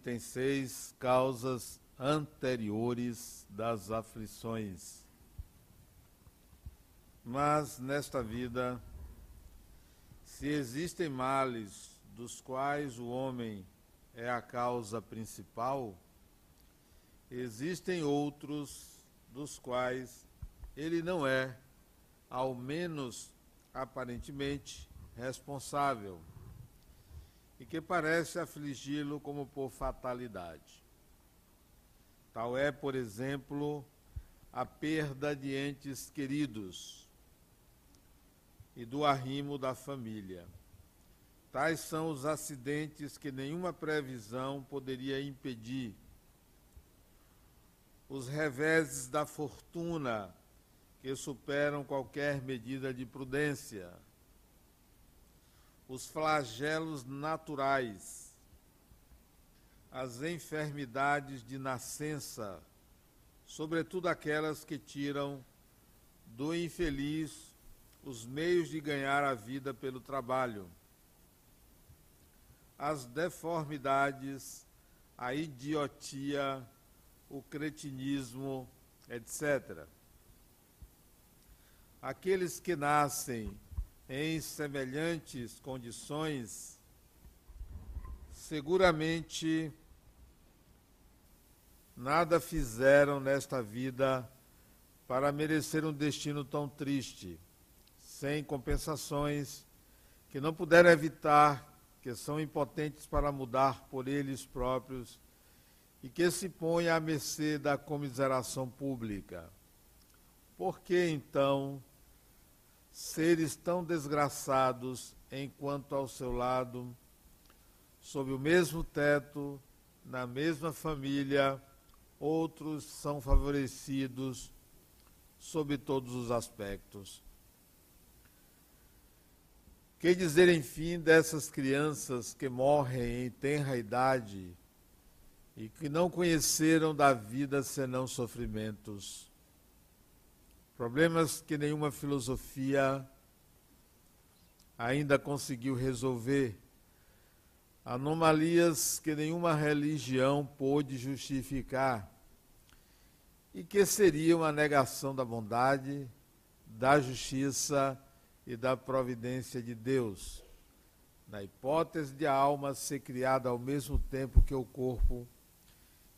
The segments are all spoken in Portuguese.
item 6, causas anteriores das aflições. Mas nesta vida, se existem males dos quais o homem é a causa principal, existem outros dos quais ele não é, ao menos aparentemente, responsável e que parece afligi-lo como por fatalidade. Tal é, por exemplo, a perda de entes queridos e do arrimo da família. Tais são os acidentes que nenhuma previsão poderia impedir. Os reveses da fortuna que superam qualquer medida de prudência os flagelos naturais, as enfermidades de nascença, sobretudo aquelas que tiram do infeliz os meios de ganhar a vida pelo trabalho, as deformidades, a idiotia, o cretinismo, etc. Aqueles que nascem em semelhantes condições, seguramente nada fizeram nesta vida para merecer um destino tão triste, sem compensações que não puderam evitar, que são impotentes para mudar por eles próprios e que se põem à mercê da comiseração pública. Por que então seres tão desgraçados enquanto ao seu lado, sob o mesmo teto, na mesma família, outros são favorecidos sob todos os aspectos. Que dizer, enfim, dessas crianças que morrem em tenra idade e que não conheceram da vida senão sofrimentos? Problemas que nenhuma filosofia ainda conseguiu resolver, anomalias que nenhuma religião pôde justificar e que seriam a negação da bondade, da justiça e da providência de Deus. Na hipótese de a alma ser criada ao mesmo tempo que o corpo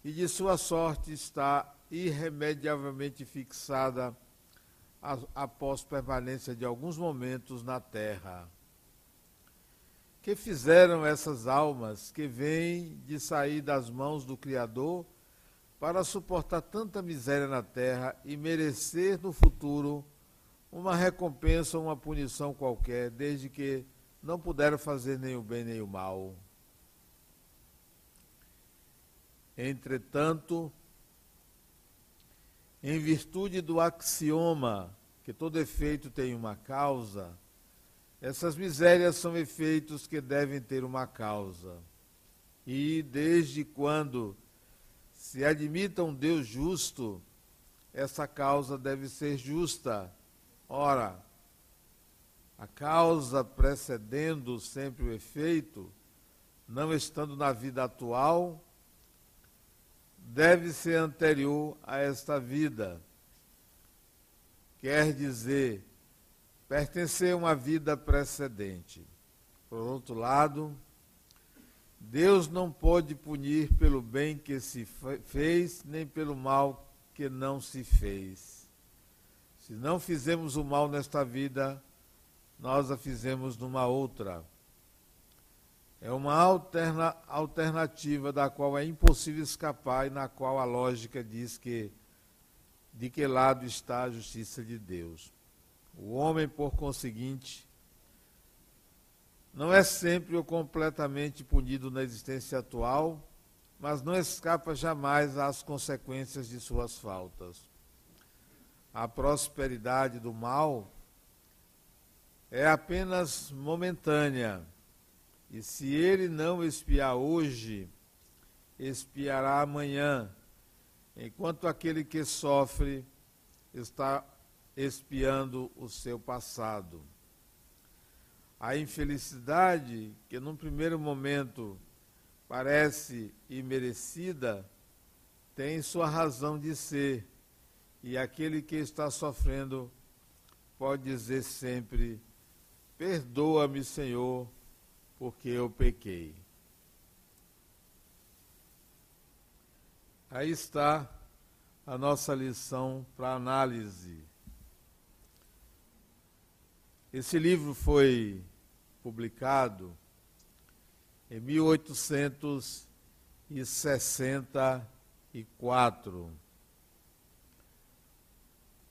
e de sua sorte está irremediavelmente fixada após permanência de alguns momentos na terra. Que fizeram essas almas que vêm de sair das mãos do Criador para suportar tanta miséria na terra e merecer no futuro uma recompensa ou uma punição qualquer, desde que não puderam fazer nem o bem nem o mal. Entretanto, em virtude do axioma que todo efeito tem uma causa, essas misérias são efeitos que devem ter uma causa. E desde quando se admita um Deus justo, essa causa deve ser justa. Ora, a causa precedendo sempre o efeito, não estando na vida atual, deve ser anterior a esta vida. Quer dizer, pertencer a uma vida precedente. Por outro lado, Deus não pode punir pelo bem que se fez, nem pelo mal que não se fez. Se não fizemos o mal nesta vida, nós a fizemos numa outra. É uma alterna, alternativa da qual é impossível escapar e na qual a lógica diz que de que lado está a justiça de Deus. O homem, por conseguinte, não é sempre ou completamente punido na existência atual, mas não escapa jamais às consequências de suas faltas. A prosperidade do mal é apenas momentânea e se ele não espiar hoje, espiará amanhã, enquanto aquele que sofre está espiando o seu passado. A infelicidade que num primeiro momento parece imerecida, tem sua razão de ser. E aquele que está sofrendo pode dizer sempre: Perdoa-me, Senhor, porque eu pequei. Aí está a nossa lição para análise. Esse livro foi publicado em 1864.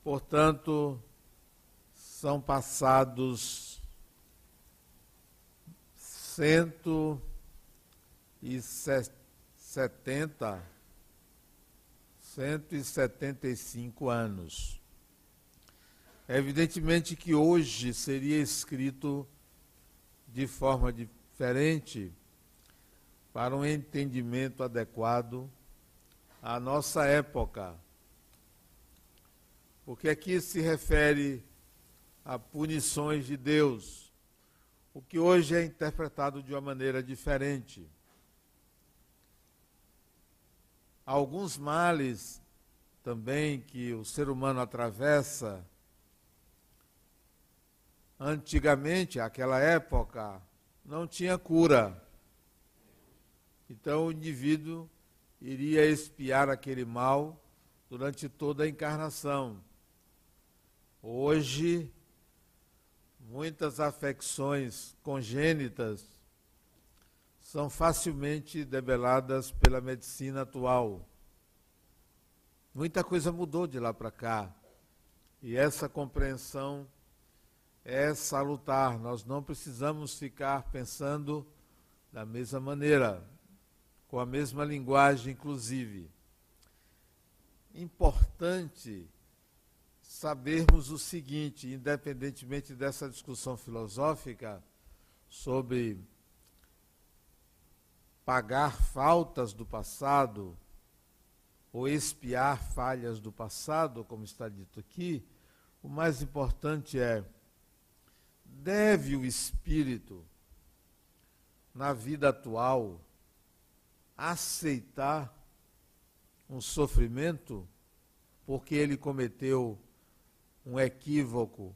Portanto, são passados cento e setenta, cento e setenta e cinco anos. É evidentemente que hoje seria escrito de forma diferente para um entendimento adequado à nossa época. Porque aqui se refere a punições de Deus, o que hoje é interpretado de uma maneira diferente. Alguns males também que o ser humano atravessa, antigamente, aquela época, não tinha cura. Então o indivíduo iria espiar aquele mal durante toda a encarnação. Hoje, muitas afecções congênitas são facilmente debeladas pela medicina atual. Muita coisa mudou de lá para cá. E essa compreensão é salutar. Nós não precisamos ficar pensando da mesma maneira com a mesma linguagem, inclusive. Importante sabermos o seguinte, independentemente dessa discussão filosófica sobre pagar faltas do passado ou espiar falhas do passado, como está dito aqui, o mais importante é deve o espírito na vida atual aceitar um sofrimento? Porque ele cometeu um equívoco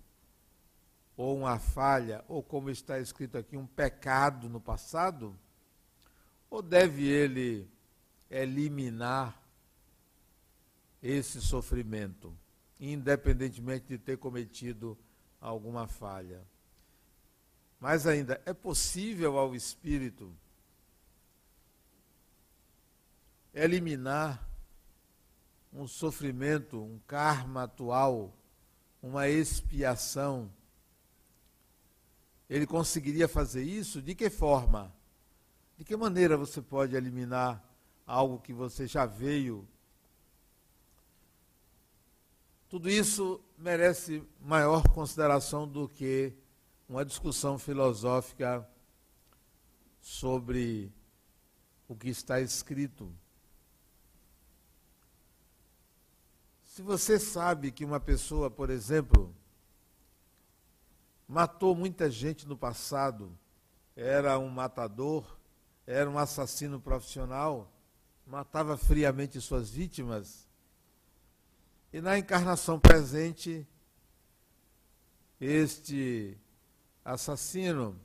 ou uma falha, ou como está escrito aqui, um pecado no passado? Ou deve ele eliminar esse sofrimento, independentemente de ter cometido alguma falha? Mais ainda, é possível ao espírito eliminar um sofrimento, um karma atual, uma expiação. Ele conseguiria fazer isso? De que forma? De que maneira você pode eliminar algo que você já veio? Tudo isso merece maior consideração do que uma discussão filosófica sobre o que está escrito. Se você sabe que uma pessoa, por exemplo, matou muita gente no passado, era um matador, era um assassino profissional, matava friamente suas vítimas, e na encarnação presente, este assassino,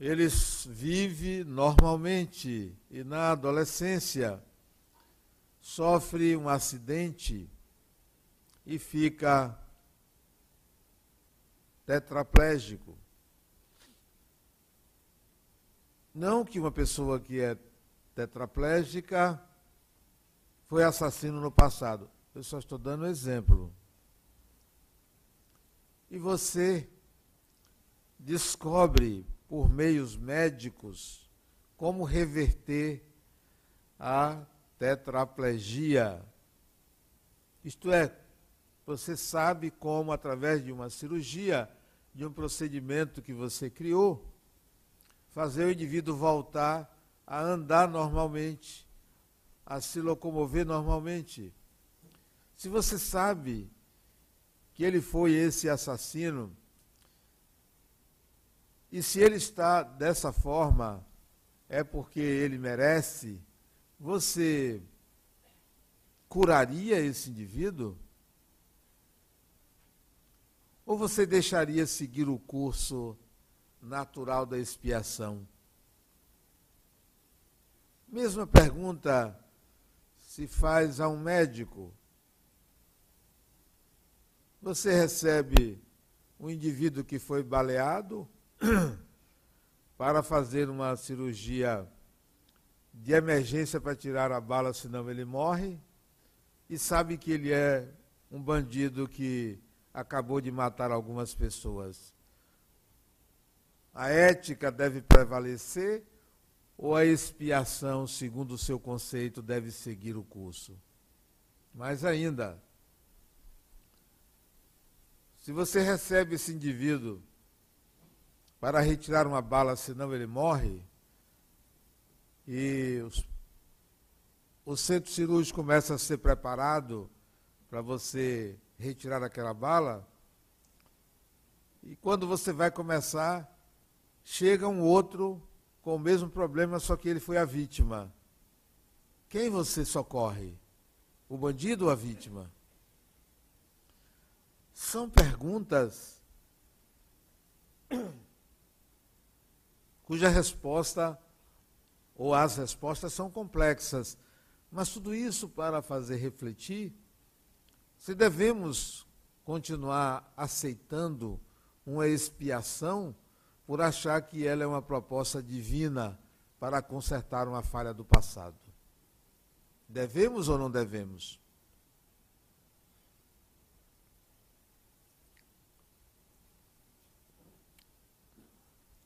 ele vive normalmente e na adolescência sofre um acidente e fica tetraplégico. Não que uma pessoa que é tetraplégica foi assassino no passado. Eu só estou dando um exemplo. E você descobre, por meios médicos, como reverter a tetraplegia. Isto é, você sabe como, através de uma cirurgia, de um procedimento que você criou, fazer o indivíduo voltar a andar normalmente, a se locomover normalmente. Se você sabe que ele foi esse assassino, E se ele está dessa forma, é porque ele merece, você curaria esse indivíduo? Ou você deixaria seguir o curso natural da expiação? Mesma pergunta se faz a um médico. Você recebe um indivíduo que foi baleado para fazer uma cirurgia de emergência para tirar a bala, senão ele morre, e sabe que ele é um bandido que acabou de matar algumas pessoas. A ética deve prevalecer ou a expiação, segundo o seu conceito, deve seguir o curso? Mais ainda, se você recebe esse indivíduo para retirar uma bala, senão ele morre, e os, o centro cirúrgico começa a ser preparado para você retirar aquela bala, e quando você vai começar, chega um outro com o mesmo problema, só que ele foi a vítima. Quem você socorre? O bandido ou a vítima? São perguntas cuja resposta ou as respostas são complexas, mas tudo isso para fazer refletir se devemos continuar aceitando uma expiação por achar que ela é uma proposta divina para consertar uma falha do passado. Devemos ou não devemos?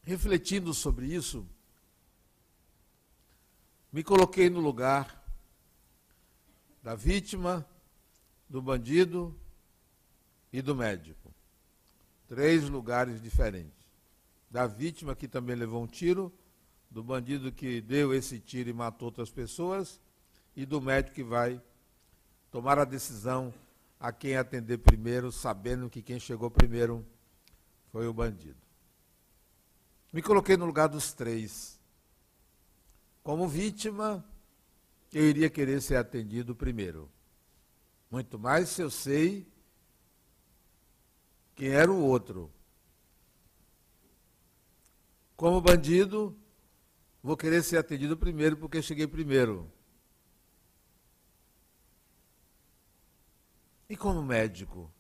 Refletindo sobre isso, me coloquei no lugar da vítima do bandido e do médico. Três lugares diferentes. Da vítima que também levou um tiro, do bandido que deu esse tiro e matou outras pessoas, e do médico que vai tomar a decisão a quem atender primeiro, sabendo que quem chegou primeiro foi o bandido. Me coloquei no lugar dos três. Como vítima, eu iria querer ser atendido primeiro. Muito mais se eu sei quem era o outro. Como bandido, vou querer ser atendido primeiro porque cheguei primeiro. E como médico,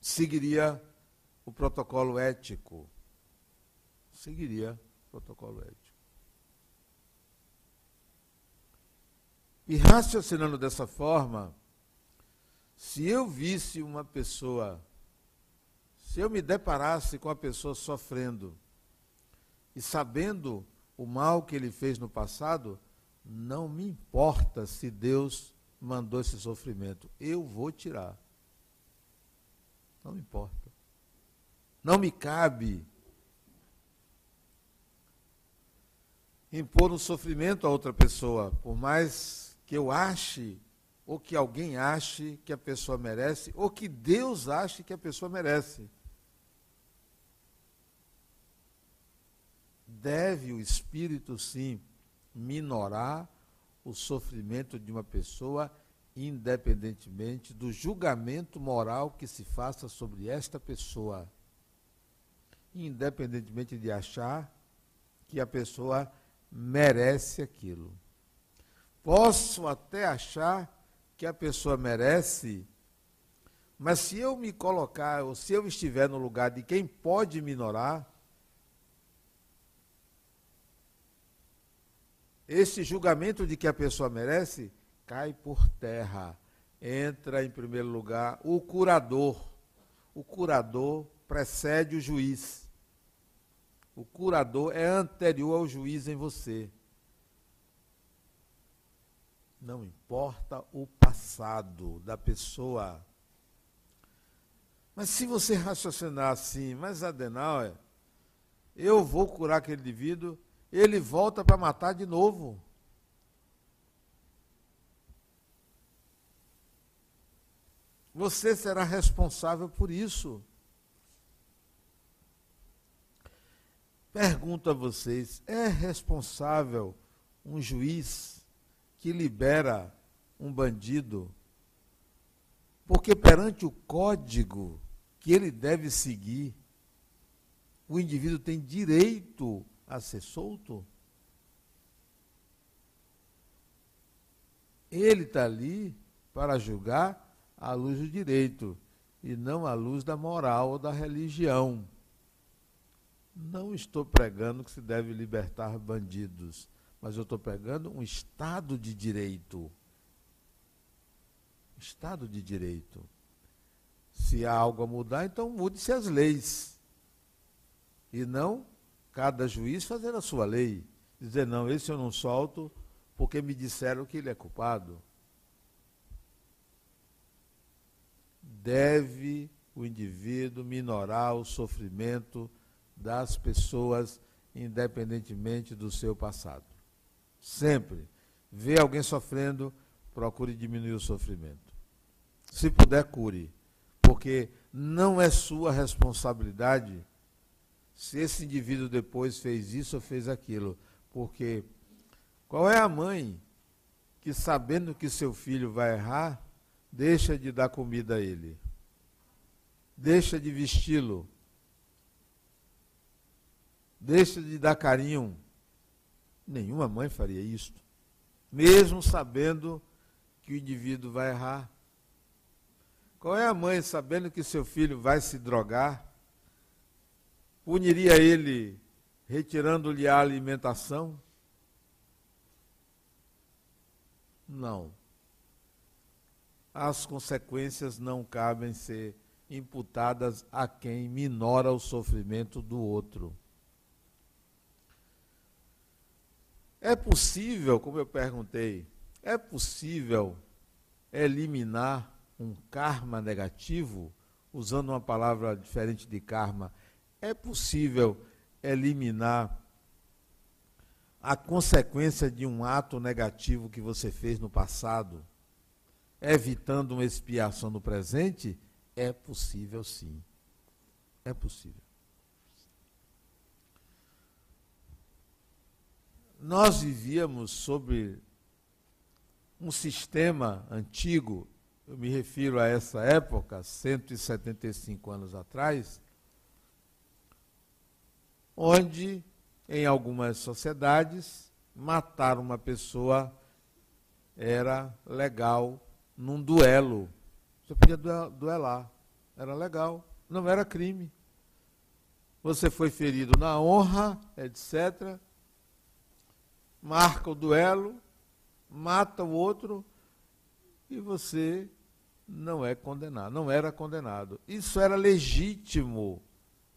seguiria o protocolo ético. Seguiria o protocolo ético. E raciocinando dessa forma, se eu visse uma pessoa, se eu me deparasse com a pessoa sofrendo e sabendo o mal que ele fez no passado, não me importa se Deus mandou esse sofrimento, eu vou tirar. Não me importa. Não me cabe impor um sofrimento a outra pessoa, por mais que eu ache ou que alguém ache que a pessoa merece, ou que Deus ache que a pessoa merece. Deve o Espírito, sim, minorar o sofrimento de uma pessoa, independentemente do julgamento moral que se faça sobre esta pessoa. Independentemente de achar que a pessoa merece aquilo. Posso até achar que a pessoa merece, mas se eu me colocar, ou se eu estiver no lugar de quem pode minorar, esse julgamento de que a pessoa merece cai por terra. Entra em primeiro lugar o curador. O curador precede o juiz. O curador é anterior ao juiz em você. Não importa o passado da pessoa. Mas se você raciocinar assim, mas Adenauer, eu vou curar aquele indivíduo, ele volta para matar de novo. Você será responsável por isso. Pergunto a vocês: é responsável um juiz que libera um bandido? Porque perante o código que ele deve seguir, o indivíduo tem direito a ser solto? Ele está ali para julgar à luz do direito e não à luz da moral ou da religião. Não estou pregando que se deve libertar bandidos, mas eu estou pregando um Estado de direito. Estado de direito. Se há algo a mudar, então mude-se as leis. E não cada juiz fazer a sua lei. Dizer, não, esse eu não solto porque me disseram que ele é culpado. Deve o indivíduo minorar o sofrimento das pessoas, independentemente do seu passado. Sempre. Vê alguém sofrendo, procure diminuir o sofrimento. Se puder, cure. Porque não é sua responsabilidade se esse indivíduo depois fez isso ou fez aquilo. Porque qual é a mãe que, sabendo que seu filho vai errar, deixa de dar comida a ele? Deixa de vesti-lo? deixa de dar carinho. Nenhuma mãe faria isto, mesmo sabendo que o indivíduo vai errar. Qual é a mãe sabendo que seu filho vai se drogar? Puniria ele retirando-lhe a alimentação? Não. As consequências não cabem ser imputadas a quem minora o sofrimento do outro. É possível, como eu perguntei, é possível eliminar um karma negativo, usando uma palavra diferente de karma, é possível eliminar a consequência de um ato negativo que você fez no passado, evitando uma expiação no presente? É possível sim. É possível. Nós vivíamos sobre um sistema antigo, eu me refiro a essa época, 175 anos atrás, onde, em algumas sociedades, matar uma pessoa era legal num duelo. Você podia duelar, era legal, não era crime. Você foi ferido na honra, etc marca o duelo, mata o outro e você não é condenado, não era condenado. Isso era legítimo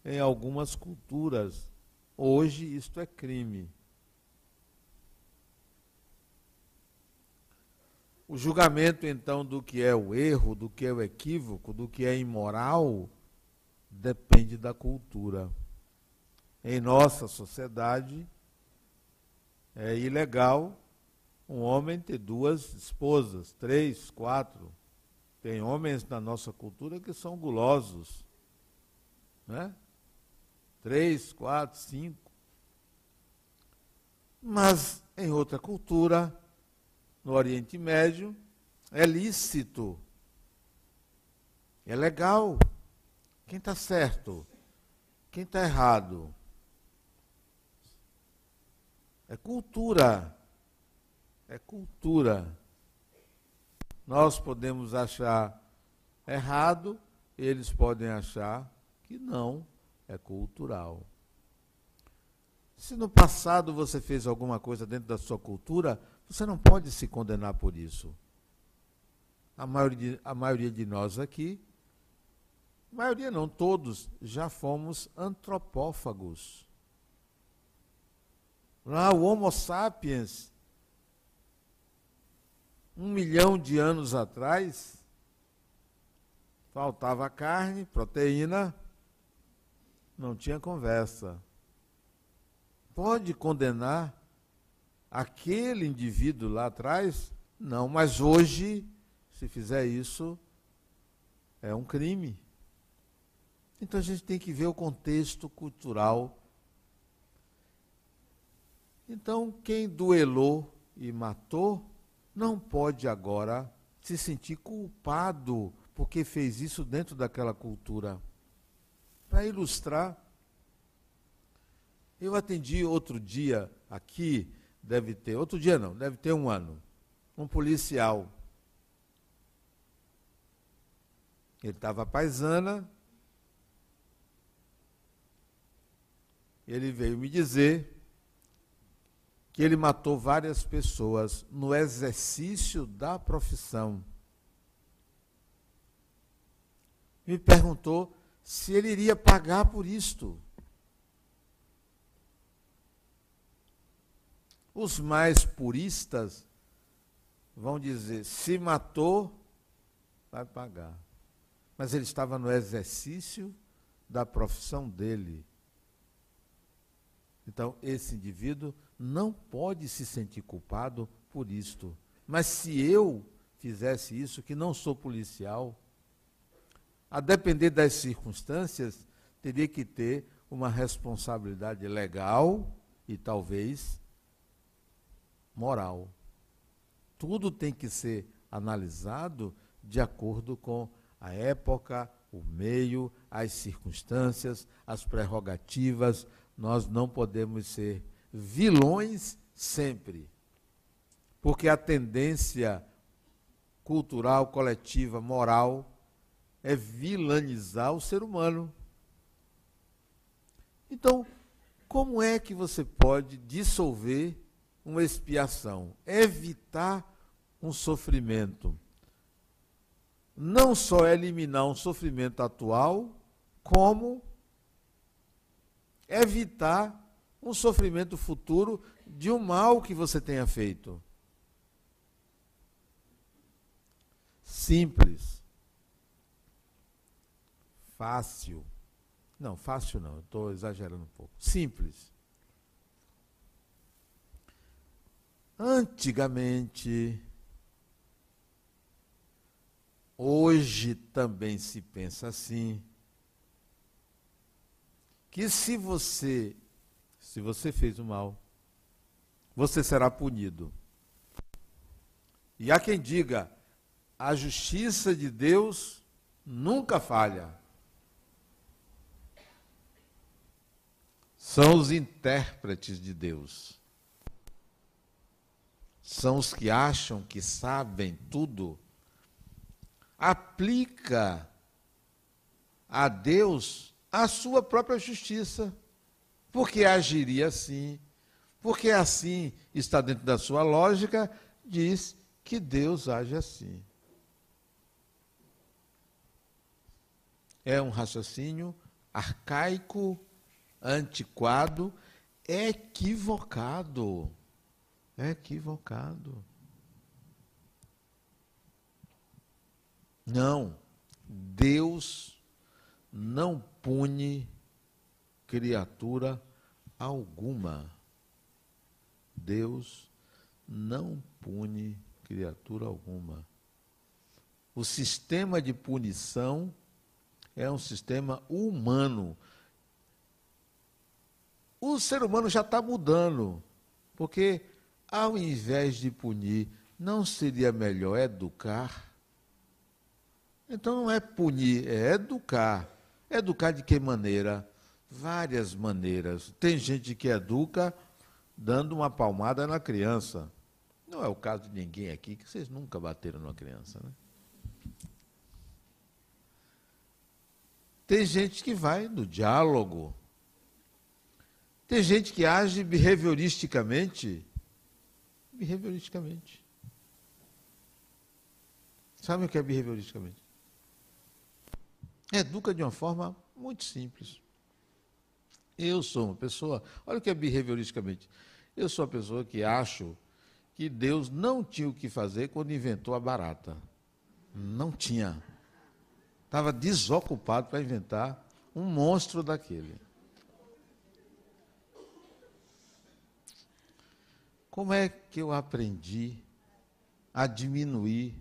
em algumas culturas. Hoje isto é crime. O julgamento então do que é o erro, do que é o equívoco, do que é imoral, depende da cultura. Em nossa sociedade, é ilegal um homem ter duas esposas, três, quatro. Tem homens na nossa cultura que são gulosos. Né? Três, quatro, cinco. Mas em outra cultura, no Oriente Médio, é lícito. É legal. Quem está certo? Quem está errado? É cultura. É cultura. Nós podemos achar errado, eles podem achar que não é cultural. Se no passado você fez alguma coisa dentro da sua cultura, você não pode se condenar por isso. A maioria, a maioria de nós aqui, maioria não, todos, já fomos antropófagos. Lá o Homo sapiens, um milhão de anos atrás, faltava carne, proteína, não tinha conversa. Pode condenar aquele indivíduo lá atrás? Não, mas hoje, se fizer isso, é um crime. Então a gente tem que ver o contexto cultural Então, quem duelou e matou não pode agora se sentir culpado porque fez isso dentro daquela cultura. Para ilustrar, eu atendi outro dia aqui, deve ter, outro dia não, deve ter um ano, um policial. Ele estava paisana, ele veio me dizer que ele matou várias pessoas no exercício da profissão. Me perguntou se ele iria pagar por isto. Os mais puristas vão dizer: se matou, vai pagar. Mas ele estava no exercício da profissão dele. Então, esse indivíduo não pode se sentir culpado por isto. Mas se eu fizesse isso, que não sou policial, a depender das circunstâncias, teria que ter uma responsabilidade legal e talvez moral. Tudo tem que ser analisado de acordo com a época, o meio, as circunstâncias, as prerrogativas. Nós não podemos ser vilões sempre. Porque a tendência cultural, coletiva, moral é vilanizar o ser humano. Então, como é que você pode dissolver uma expiação? Evitar um sofrimento. Não só eliminar um sofrimento atual, como evitar um sofrimento futuro de um mal que você tenha feito. Simples. Fácil. Não, fácil não, estou exagerando um pouco. Simples. Antigamente, hoje também se pensa assim, que se você se você fez o mal, você será punido. E há quem diga: a justiça de Deus nunca falha. São os intérpretes de Deus. São os que acham que sabem tudo. Aplica a Deus a sua própria justiça porque agiria assim, porque assim está dentro da sua lógica, diz que Deus age assim. É um raciocínio arcaico, antiquado, equivocado. Equivocado. Não, Deus não pune criatura alguma. Deus não pune criatura alguma. O sistema de punição é um sistema humano. O ser humano já está mudando, porque ao invés de punir, não seria melhor educar? Então não é punir, é educar. Educar de que maneira? Várias maneiras. Tem gente que educa dando uma palmada na criança. Não é o caso de ninguém aqui que vocês nunca bateram numa criança, né? Tem gente que vai no diálogo. Tem gente que age behavioristicamente. Behavioristicamente. Sabe o que é behavioristicamente? Educa de uma forma muito simples. Eu sou uma pessoa, olha o que é behavioristicamente. Eu sou uma pessoa que acho que Deus não tinha o que fazer quando inventou a barata. Não tinha. Estava desocupado para inventar um monstro daquele. Como é que eu aprendi a diminuir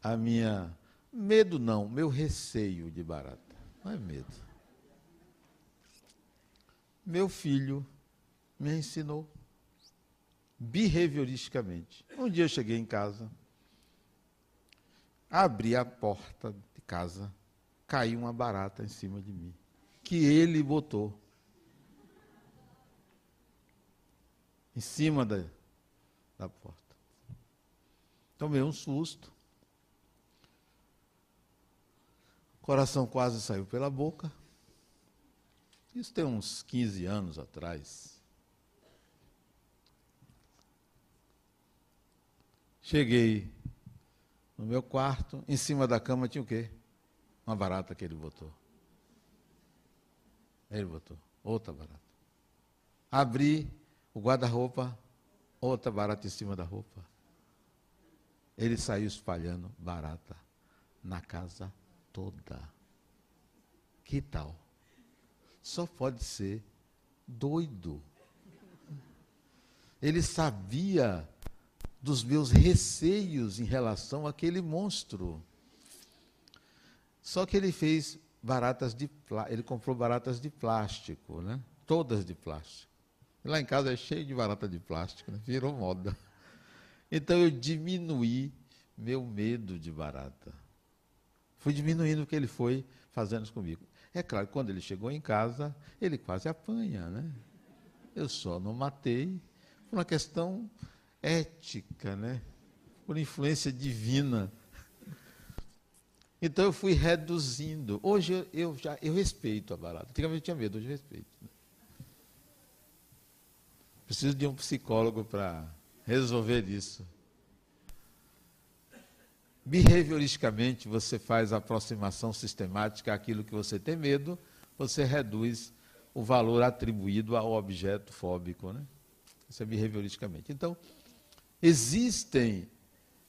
a minha medo não, meu receio de barata? Não é medo. Meu filho me ensinou. behavioristicamente. Um dia eu cheguei em casa, abri a porta de casa, caiu uma barata em cima de mim, que ele botou. Em cima da, da porta. Tomei um susto. O coração quase saiu pela boca. Isso tem uns 15 anos atrás. Cheguei no meu quarto, em cima da cama tinha o quê? Uma barata que ele botou. Ele botou, outra barata. Abri o guarda-roupa, outra barata em cima da roupa. Ele saiu espalhando barata na casa toda. Que tal? Só pode ser doido. Ele sabia dos meus receios em relação àquele monstro. Só que ele fez baratas de ele comprou baratas de plástico, né? Todas de plástico. Lá em casa é cheio de barata de plástico, né? virou moda. Então eu diminuí meu medo de barata. Fui diminuindo o que ele foi fazendo comigo. É claro, quando ele chegou em casa, ele quase apanha, né? Eu só não matei por uma questão ética, né? Por influência divina. Então eu fui reduzindo. Hoje eu, já eu respeito a barata. Antigamente eu tinha medo, hoje eu respeito. Né? Preciso de um psicólogo para resolver isso. Behavioristicamente, você faz a aproximação sistemática àquilo que você tem medo, você reduz o valor atribuído ao objeto fóbico. Né? Isso é behavioristicamente. Então, existem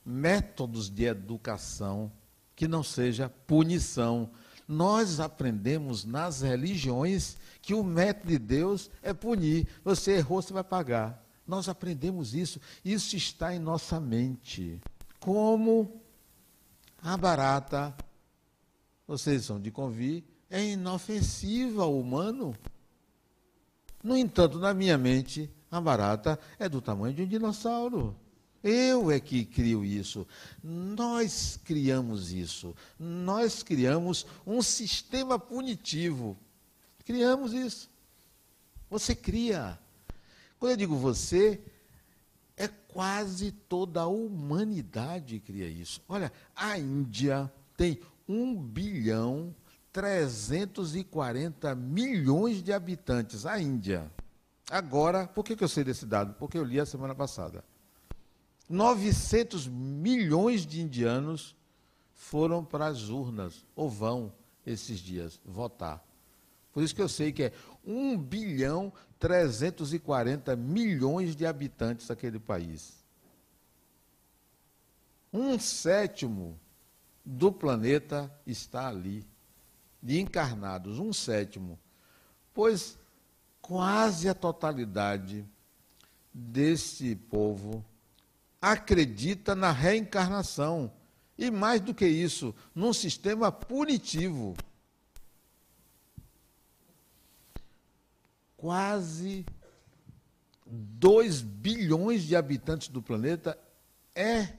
métodos de educação que não seja punição. Nós aprendemos nas religiões que o método de Deus é punir. Você errou, você vai pagar. Nós aprendemos isso. Isso está em nossa mente. Como a barata, vocês são de convir, é inofensiva ao humano. No entanto, na minha mente, a barata é do tamanho de um dinossauro. Eu é que crio isso. Nós criamos isso. Nós criamos um sistema punitivo. Criamos isso. Você cria. Quando eu digo você, é quase toda a humanidade cria isso. Olha, a Índia tem 1 bilhão 340 milhões de habitantes. A Índia. Agora, por que, que eu sei desse dado? Porque eu li a semana passada. 900 milhões de indianos foram para as urnas, ou vão esses dias, votar. Por isso que eu sei que é 1 bilhão 340 milhões de habitantes daquele país. Um sétimo do planeta está ali, de encarnados, um sétimo. Pois quase a totalidade desse povo acredita na reencarnação. E mais do que isso, num sistema punitivo. Quase 2 bilhões de habitantes do planeta é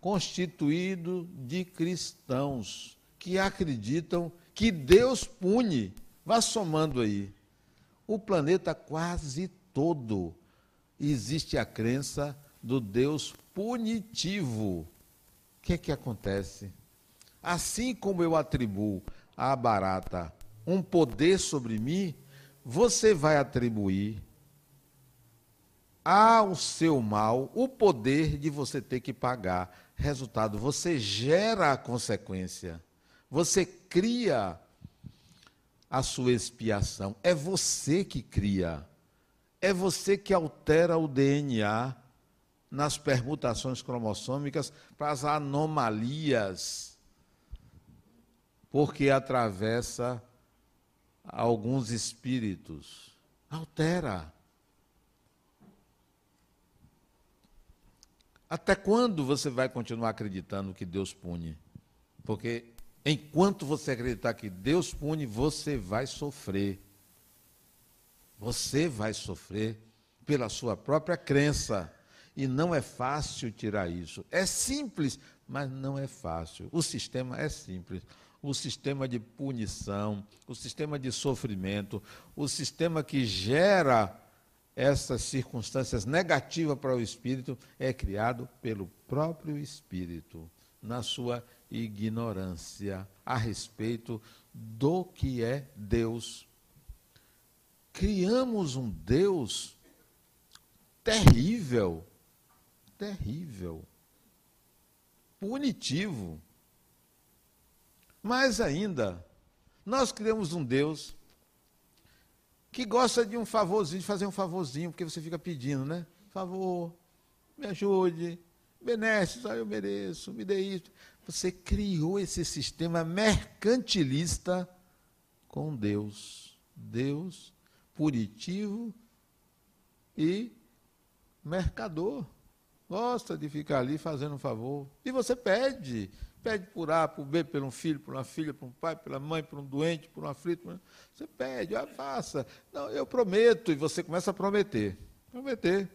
constituído de cristãos que acreditam que Deus pune. Vá somando aí. O planeta quase todo existe a crença do Deus punitivo. O que é que acontece? Assim como eu atribuo à barata um poder sobre mim, você vai atribuir ao seu mal o poder de você ter que pagar. Resultado, você gera a consequência. Você cria a sua expiação. É você que cria. É você que altera o DNA nas permutações cromossômicas para as anomalias, porque atravessa alguns espíritos. Altera. Até quando você vai continuar acreditando que Deus pune? Porque enquanto você acreditar que Deus pune, você vai sofrer. Você vai sofrer pela sua própria crença. E não é fácil tirar isso. É simples, mas não é fácil. O sistema é simples. O sistema de punição, o sistema de sofrimento, o sistema que gera essas circunstâncias negativas para o espírito é criado pelo próprio espírito, na sua ignorância a respeito do que é Deus. Criamos um Deus terrível, terrível, punitivo. Mais ainda, nós criamos um Deus que gosta de um favorzinho, de fazer um favorzinho, porque você fica pedindo, né? Favor, me ajude, benesse, eu mereço, me dê isso. Você criou esse sistema mercantilista com Deus. Deus punitivo e mercador. Gosta de ficar ali fazendo um favor. E você pede. Pede por A, por B, por um filho, por uma filha, por um pai, pela mãe, por um doente, por um aflito. Você pede, ah, faça. Não, eu prometo. E você começa a prometer. Prometer.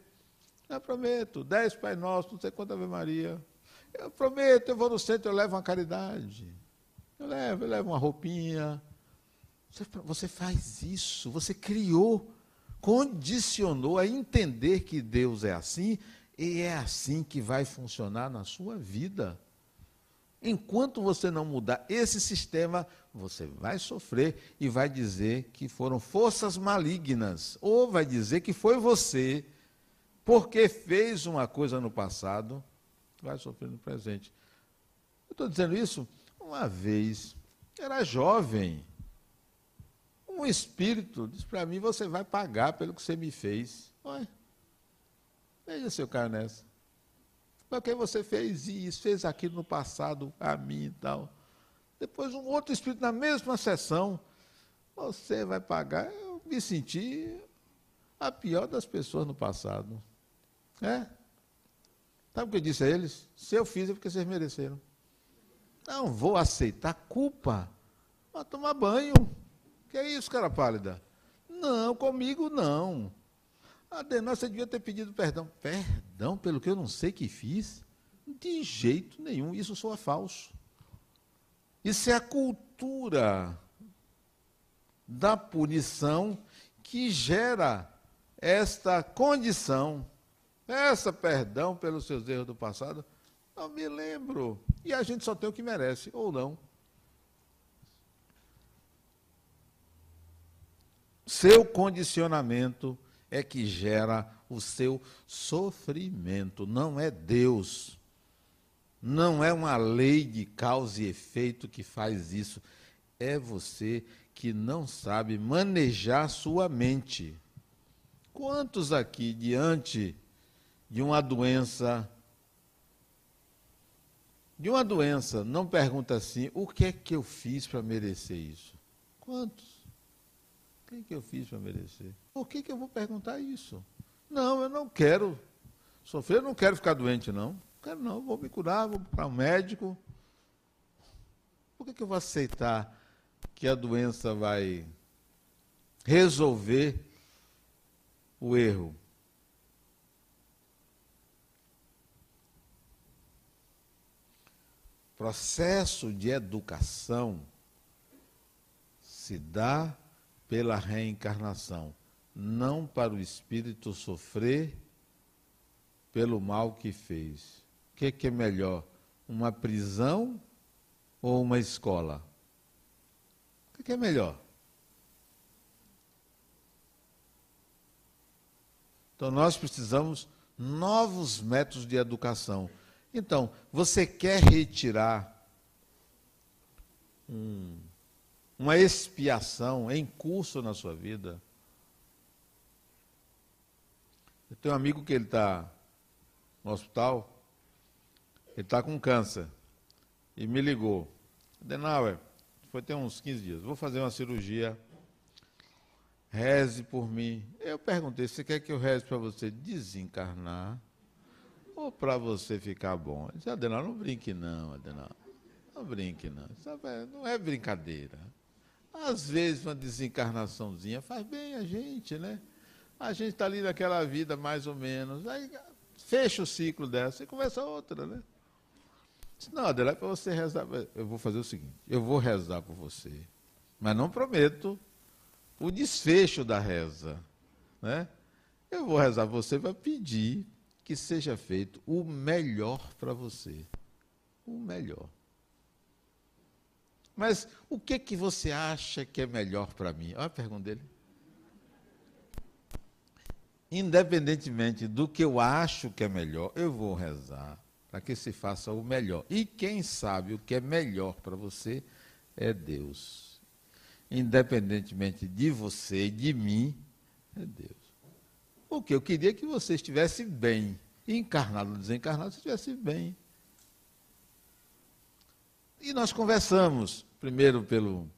Eu prometo. Dez Pai Nosso, não sei quanta Ave Maria. Eu prometo, eu vou no centro, eu levo uma caridade. Eu levo, eu levo uma roupinha. Você, você faz isso. Você criou, condicionou a entender que Deus é assim e é assim que vai funcionar na sua vida. Enquanto você não mudar esse sistema, você vai sofrer e vai dizer que foram forças malignas, ou vai dizer que foi você, porque fez uma coisa no passado, vai sofrer no presente. Eu estou dizendo isso uma vez, era jovem, um espírito disse para mim: Você vai pagar pelo que você me fez. Olha, veja seu cara nessa. Porque você fez isso, fez aquilo no passado a mim e tal. Depois um outro espírito na mesma sessão, você vai pagar. Eu me senti a pior das pessoas no passado. É? Sabe o que eu disse a eles? Se eu fiz é porque vocês mereceram. Não vou aceitar culpa. Vou tomar banho. Que é isso, cara pálida? Não, comigo não. Adenal, você devia ter pedido perdão. Perdão pelo que eu não sei que fiz? De jeito nenhum, isso soa falso. Isso é a cultura da punição que gera esta condição. Peça perdão pelos seus erros do passado. Não me lembro. E a gente só tem o que merece, ou não. Seu condicionamento é que gera o seu sofrimento, não é Deus. Não é uma lei de causa e efeito que faz isso. É você que não sabe manejar sua mente. Quantos aqui, diante de uma doença, de uma doença, não pergunta assim: o que é que eu fiz para merecer isso? Quantos? O que, que eu fiz para merecer? Por que, que eu vou perguntar isso? Não, eu não quero sofrer, eu não quero ficar doente, não. Quero não, vou me curar, vou para um médico. Por que, que eu vou aceitar que a doença vai resolver o erro? Processo de educação se dá pela reencarnação, não para o espírito sofrer pelo mal que fez. O que, que é melhor? Uma prisão ou uma escola? O que, que é melhor? Então nós precisamos novos métodos de educação. Então, você quer retirar um uma expiação em curso na sua vida. Eu tenho um amigo que ele está no hospital, ele está com câncer, e me ligou. Denauer, foi ter uns 15 dias, vou fazer uma cirurgia, reze por mim. Eu perguntei, você quer que eu reze para você desencarnar ou para você ficar bom? Ele disse, Adenauer, não brinque não, Adenauer. Não brinque não. Não é brincadeira. Às vezes uma desencarnaçãozinha faz bem a gente, né? A gente está ali naquela vida mais ou menos. Aí fecha o ciclo dessa e começa outra, né? Não, Adelaide, para você rezar, eu vou fazer o seguinte, eu vou rezar por você, mas não prometo o desfecho da reza, né? Eu vou rezar por você para pedir que seja feito o melhor para você, o melhor. Mas o que que você acha que é melhor para mim? Olha a pergunta dele. Independentemente do que eu acho que é melhor, eu vou rezar para que se faça o melhor. E quem sabe o que é melhor para você é Deus. Independentemente de você e de mim, é Deus. Porque eu queria que você estivesse bem. Encarnado ou desencarnado, você estivesse bem. E nós conversamos, primeiro pelo,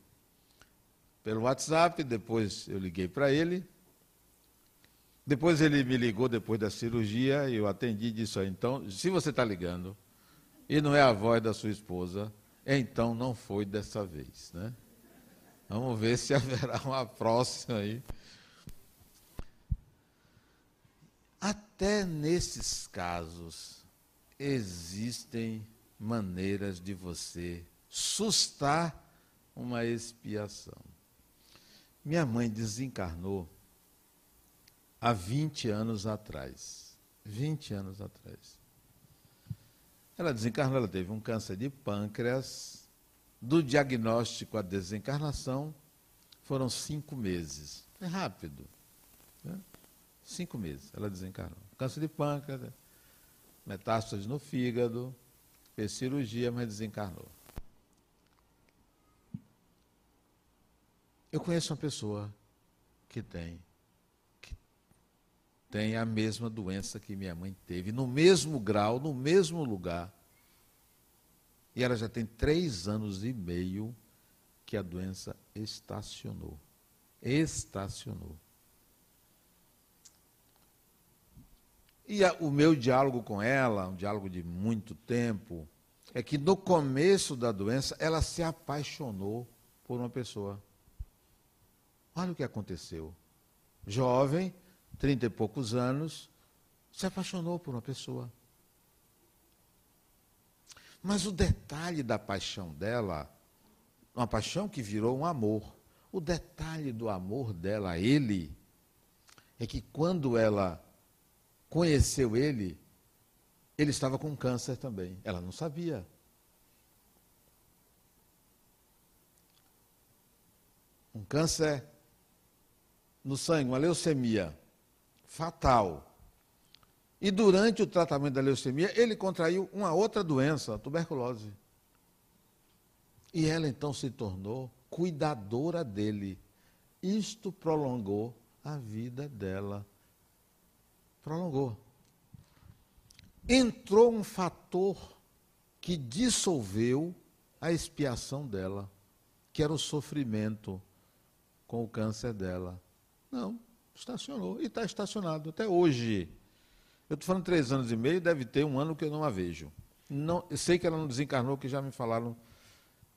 pelo WhatsApp, depois eu liguei para ele. Depois ele me ligou depois da cirurgia e eu atendi e disse, então, se você está ligando e não é a voz da sua esposa, então não foi dessa vez, né? Vamos ver se haverá uma próxima aí. Até nesses casos existem maneiras de você sustar uma expiação. Minha mãe desencarnou há 20 anos atrás. 20 anos atrás. Ela desencarnou, ela teve um câncer de pâncreas. Do diagnóstico à desencarnação foram cinco meses. É rápido. Né? Cinco meses ela desencarnou. Câncer de pâncreas, metástase no fígado, fez cirurgia, mas desencarnou. Eu conheço uma pessoa que tem tem a mesma doença que minha mãe teve, no mesmo grau, no mesmo lugar. E ela já tem três anos e meio que a doença estacionou. Estacionou. E a, o meu diálogo com ela, um diálogo de muito tempo, é que no começo da doença ela se apaixonou por uma pessoa. Olha o que aconteceu. Jovem, trinta e poucos anos, se apaixonou por uma pessoa. Mas o detalhe da paixão dela, uma paixão que virou um amor, o detalhe do amor dela a ele, é que quando ela conheceu ele, ele estava com câncer também. Ela não sabia. Um câncer no sangue, uma leucemia fatal. E durante o tratamento da leucemia, ele contraiu uma outra doença, a tuberculose. E ela então se tornou cuidadora dele. Isto prolongou a vida dela. Prolongou. Entrou um fator que dissolveu a expiação dela, que era o sofrimento com o câncer dela. Não, Estacionou. E está estacionado até hoje. Eu estou falando três anos e meio, deve ter um ano que eu não a vejo. Não, eu sei que ela não desencarnou, que já me falaram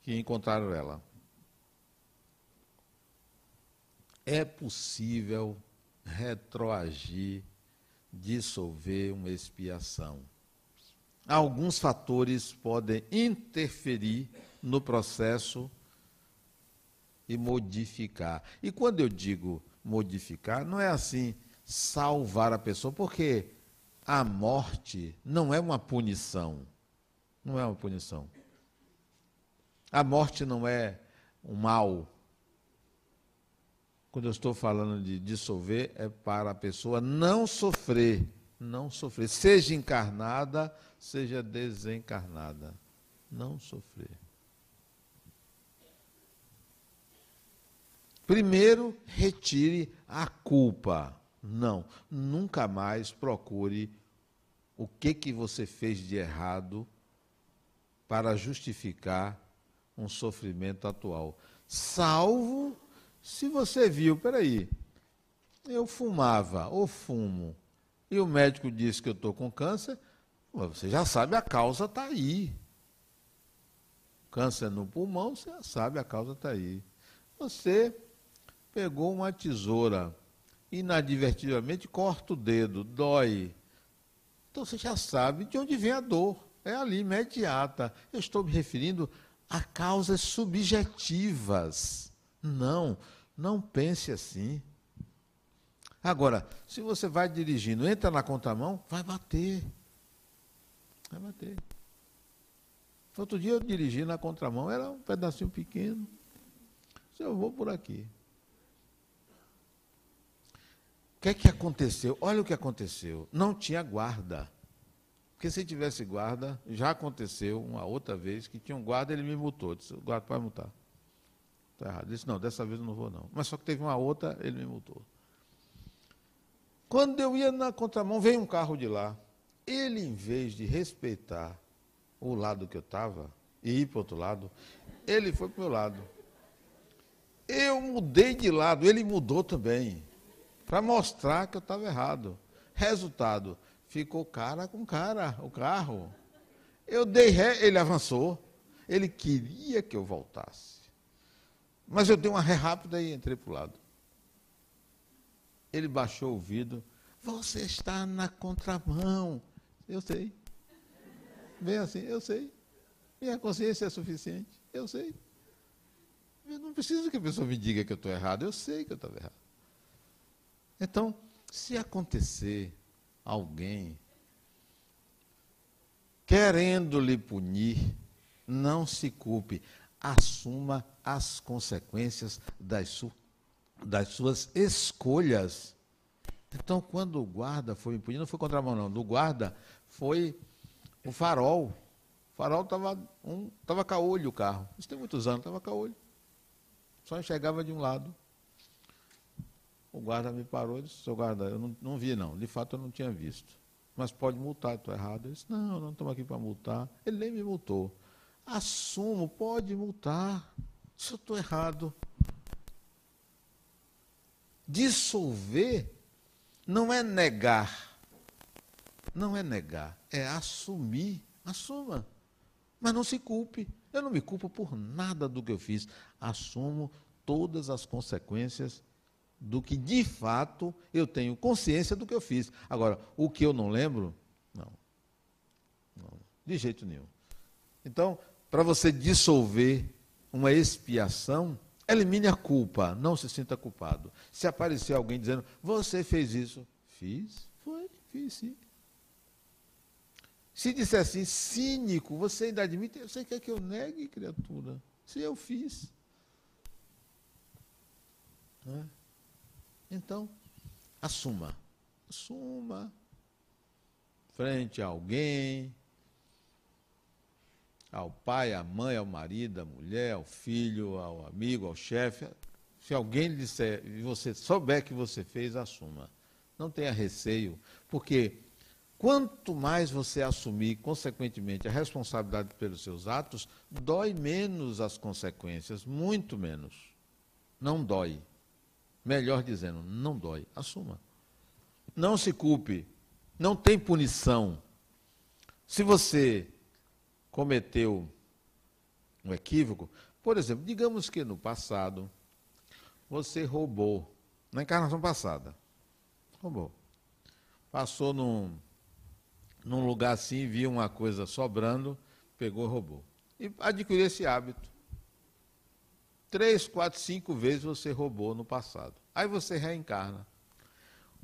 que encontraram ela. É possível retroagir, dissolver uma expiação. Alguns fatores podem interferir no processo e modificar. E quando eu digo modificar, não é assim salvar a pessoa, porque a morte não é uma punição. Não é uma punição. A morte não é um mal. Quando eu estou falando de dissolver, é para a pessoa não sofrer, não sofrer, seja encarnada, seja desencarnada, não sofrer. Primeiro, retire a culpa. Não, nunca mais procure o que que você fez de errado para justificar um sofrimento atual. Salvo se você viu, peraí, eu fumava ou fumo e o médico disse que eu estou com câncer, você já sabe a causa está aí. Câncer no pulmão, você já sabe a causa está aí. Você pegou uma tesoura inadvertidamente corta o dedo, dói. Então você já sabe de onde vem a dor. É ali, imediata. Eu estou me referindo a causas subjetivas. Não, não pense assim. Agora, se você vai dirigindo, entra na contramão, vai bater. Vai bater. Outro dia eu dirigi na contramão, era um pedacinho pequeno. Eu vou por aqui. O que é que aconteceu? Olha o que aconteceu. Não tinha guarda. Porque se tivesse guarda, já aconteceu uma outra vez que tinha um guarda, ele me multou. Disse, o guarda pode multar. Está errado. Disse, não, dessa vez eu não vou não. Mas só que teve uma outra, ele me multou. Quando eu ia na contramão, veio um carro de lá. Ele, em vez de respeitar o lado que eu estava e ir para o outro lado, ele foi para o meu lado. Eu mudei de lado, ele mudou também para mostrar que eu estava errado. Resultado, ficou cara com cara o carro. Eu dei ré, ele avançou. Ele queria que eu voltasse. Mas eu dei uma ré rápida e entrei para o lado. Ele baixou o vidro. Você está na contramão. Eu sei. Bem assim, eu sei. Minha consciência é suficiente. Eu sei. Eu não preciso que a pessoa me diga que eu estou errado. Eu sei que eu estava errado. Então, se acontecer alguém querendo lhe punir, não se culpe, assuma as consequências das, su das suas escolhas. Então, quando o guarda foi punir, não foi contra a mão, não, do guarda foi o farol. O farol estava um, tava caolho o carro. Isso tem muitos anos, estava caolho. Só enxergava de um lado. O guarda me parou e disse, seu guarda, eu não, não vi não, de fato eu não tinha visto. Mas pode multar, estou errado. Eu disse, não, não estamos aqui para multar. Ele nem me multou. Assumo, pode multar. Se eu estou errado. Dissolver não é negar. Não é negar, é assumir. Assuma. Mas não se culpe. Eu não me culpo por nada do que eu fiz. Assumo todas as consequências do que de fato eu tenho consciência do que eu fiz. Agora, o que eu não lembro, não. não de jeito nenhum. Então, para você dissolver uma expiação, elimine a culpa, não se sinta culpado. Se aparecer alguém dizendo, você fez isso, fiz, foi, fiz sim. Se disser assim, cínico, você ainda admite, você quer que eu negue, criatura? Se eu fiz. É? Então, assuma. Assuma. Frente a alguém, ao pai, à mãe, ao marido, à mulher, ao filho, ao amigo, ao chefe. Se alguém lhe disser e você souber que você fez, assuma. Não tenha receio, porque quanto mais você assumir, consequentemente, a responsabilidade pelos seus atos, dói menos as consequências, muito menos. Não dói. Melhor dizendo, não dói, assuma. Não se culpe, não tem punição. Se você cometeu um equívoco, por exemplo, digamos que no passado você roubou, na encarnação passada, roubou. Passou num, num lugar assim, viu uma coisa sobrando, pegou e roubou. E adquiriu esse hábito. Três, quatro, cinco vezes você roubou no passado. Aí você reencarna.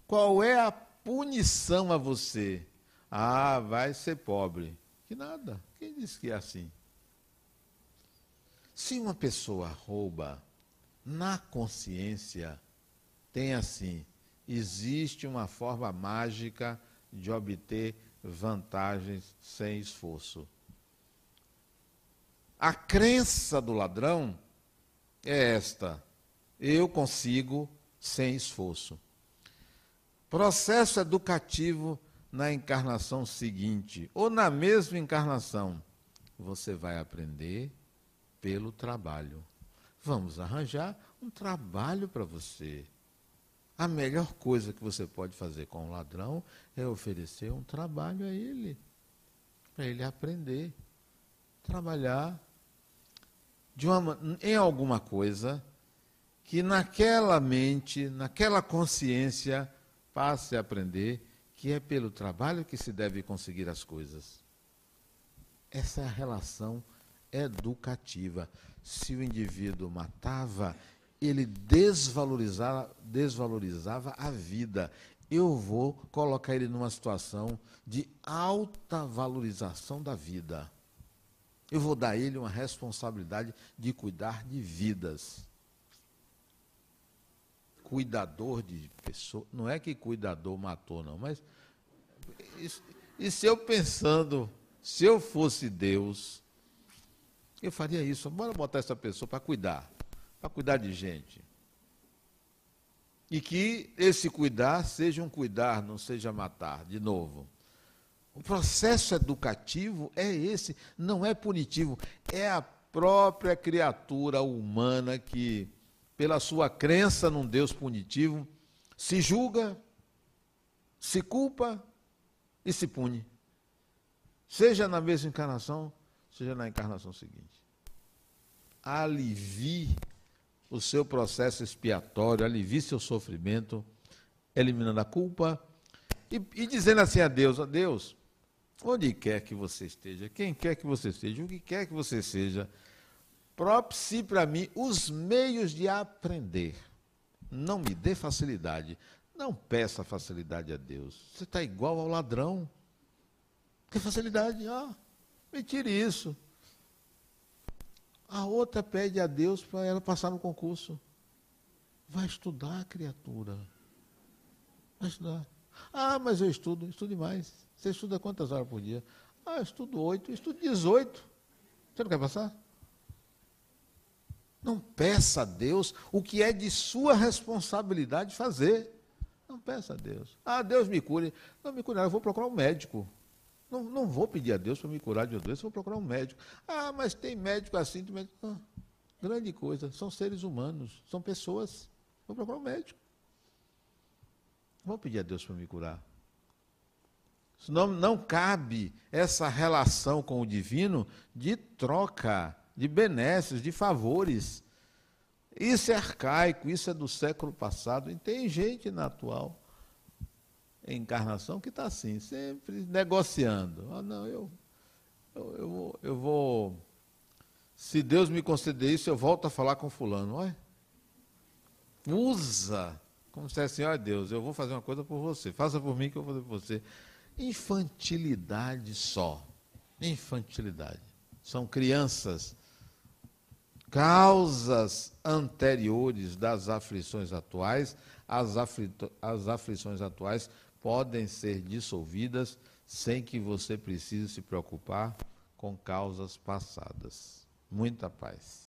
Qual é a punição a você? Ah, vai ser pobre. Que nada. Quem disse que é assim? Se uma pessoa rouba na consciência, tem assim: existe uma forma mágica de obter vantagens sem esforço. A crença do ladrão é esta: eu consigo sem esforço. Processo educativo na encarnação seguinte, ou na mesma encarnação, você vai aprender pelo trabalho. Vamos arranjar um trabalho para você. A melhor coisa que você pode fazer com o ladrão é oferecer um trabalho a ele, para ele aprender, trabalhar uma, em alguma coisa que naquela mente, naquela consciência, passe a aprender que é pelo trabalho que se deve conseguir as coisas. Essa é a relação educativa. Se o indivíduo matava, ele desvalorizava, desvalorizava a vida. Eu vou colocar ele numa situação de alta valorização da vida. Eu vou dar a ele uma responsabilidade de cuidar de vidas. Cuidador de pessoas. Não é que cuidador matou, não, mas. E se eu pensando, se eu fosse Deus, eu faria isso. Bora botar essa pessoa para cuidar, para cuidar de gente. E que esse cuidar seja um cuidar, não seja matar, de novo. O processo educativo é esse, não é punitivo, é a própria criatura humana que, pela sua crença num Deus punitivo, se julga, se culpa e se pune. Seja na mesma encarnação, seja na encarnação seguinte. Alivie o seu processo expiatório, alivie seu sofrimento, eliminando a culpa e, e dizendo assim a Deus: a Deus, onde quer que você esteja, quem quer que você seja, o que quer que você seja, propicie para mim os meios de aprender. Não me dê facilidade. Não peça facilidade a Deus. Você está igual ao ladrão. Que facilidade? Ah, me tire isso. A outra pede a Deus para ela passar no concurso. Vai estudar, criatura. Vai estudar. Ah, mas eu estudo, estude mais. Você estuda quantas horas por dia? Ah, eu estudo oito, estudo dezoito. Você não quer passar? Não peça a Deus o que é de sua responsabilidade fazer. Não peça a Deus. Ah, Deus me cure. Não me cure, eu vou procurar um médico. Não, não vou pedir a Deus para me curar de uma doença, vou procurar um médico. Ah, mas tem médico assim, tem médico. Ah, grande coisa, são seres humanos, são pessoas. Vou procurar um médico. Vou pedir a Deus para me curar. Senão não cabe essa relação com o divino de troca, de benesses, de favores. Isso é arcaico, isso é do século passado. E tem gente na atual encarnação que está assim, sempre negociando. Ah, não, eu, eu, eu, vou, eu vou. Se Deus me conceder isso, eu volto a falar com fulano. Olha. Usa. Como se assim, olha Deus, eu vou fazer uma coisa por você. Faça por mim que eu vou fazer por você. Infantilidade só. Infantilidade. São crianças. Causas anteriores das aflições atuais, as, afli as aflições atuais podem ser dissolvidas sem que você precise se preocupar com causas passadas. Muita paz.